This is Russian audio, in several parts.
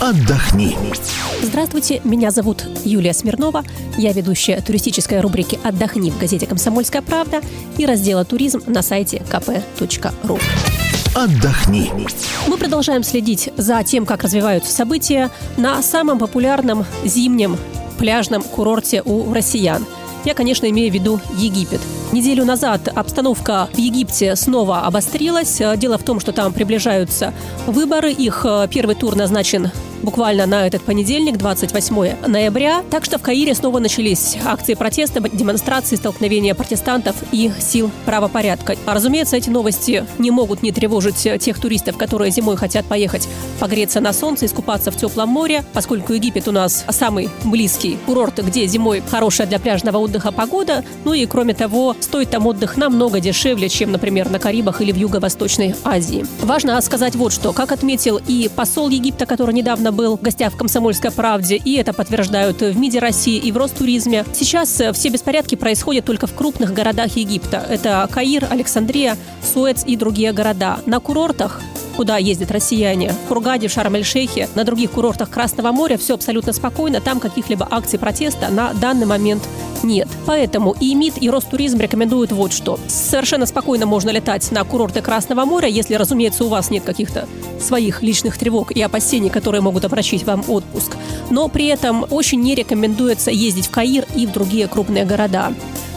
Отдохни. Здравствуйте, меня зовут Юлия Смирнова. Я ведущая туристической рубрики «Отдохни» в газете «Комсомольская правда» и раздела «Туризм» на сайте kp.ru. Отдохни. Мы продолжаем следить за тем, как развиваются события на самом популярном зимнем пляжном курорте у россиян. Я, конечно, имею в виду Египет. Неделю назад обстановка в Египте снова обострилась. Дело в том, что там приближаются выборы. Их э, первый тур назначен буквально на этот понедельник, 28 ноября. Так что в Каире снова начались акции протеста, демонстрации, столкновения протестантов и сил правопорядка. А, разумеется, эти новости не могут не тревожить тех туристов, которые зимой хотят поехать погреться на солнце, искупаться в теплом море, поскольку Египет у нас самый близкий курорт, где зимой хорошая для пляжного отдыха погода. Ну и, кроме того, стоит там отдых намного дешевле, чем, например, на Карибах или в Юго-Восточной Азии. Важно сказать вот что. Как отметил и посол Египта, который недавно недавно был в гостях в «Комсомольской правде», и это подтверждают в МИДе России и в Ростуризме. Сейчас э, все беспорядки происходят только в крупных городах Египта. Это Каир, Александрия, Суэц и другие города. На курортах куда ездят россияне. В Хургаде, в Шарм-эль-Шейхе, на других курортах Красного моря все абсолютно спокойно. Там каких-либо акций протеста на данный момент нет. Поэтому и МИД, и Ростуризм рекомендуют вот что. Совершенно спокойно можно летать на курорты Красного моря, если, разумеется, у вас нет каких-то своих личных тревог и опасений, которые могут обращить вам отпуск. Но при этом очень не рекомендуется ездить в Каир и в другие крупные города.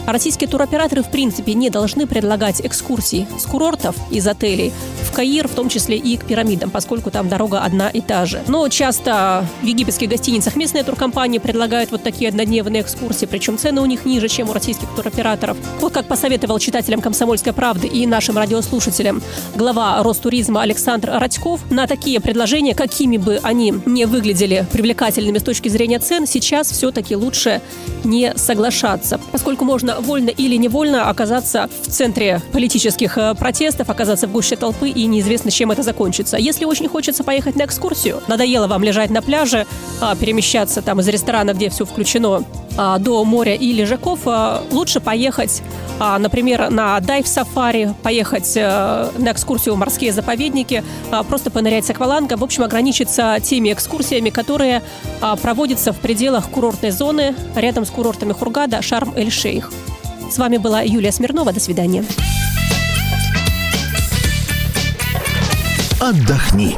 Российские туроператоры в принципе не должны предлагать экскурсии с курортов из отелей в Каир, в том числе и к пирамидам, поскольку там дорога одна и та же. Но часто в египетских гостиницах местные туркомпании предлагают вот такие однодневные экскурсии, причем цены у них ниже, чем у российских туроператоров. Вот как посоветовал читателям «Комсомольской правды» и нашим радиослушателям глава Ростуризма Александр Радьков, на такие предложения, какими бы они не выглядели привлекательными с точки зрения цен, сейчас все-таки лучше не соглашаться, поскольку можно вольно или невольно оказаться в центре политических э, протестов, оказаться в гуще толпы, и неизвестно, чем это закончится. Если очень хочется поехать на экскурсию, надоело вам лежать на пляже, а, перемещаться там из ресторана, где все включено, до моря и лежаков, а, лучше поехать, например, на дайв-сафари, поехать э, на экскурсию в морские заповедники, просто понырять с аквалангом, в общем, ограничиться теми экскурсиями, которые проводятся в пределах курортной зоны рядом с курортами Хургада, Шарм-эль-Шейх. С вами была Юлия Смирнова. До свидания. Отдохни.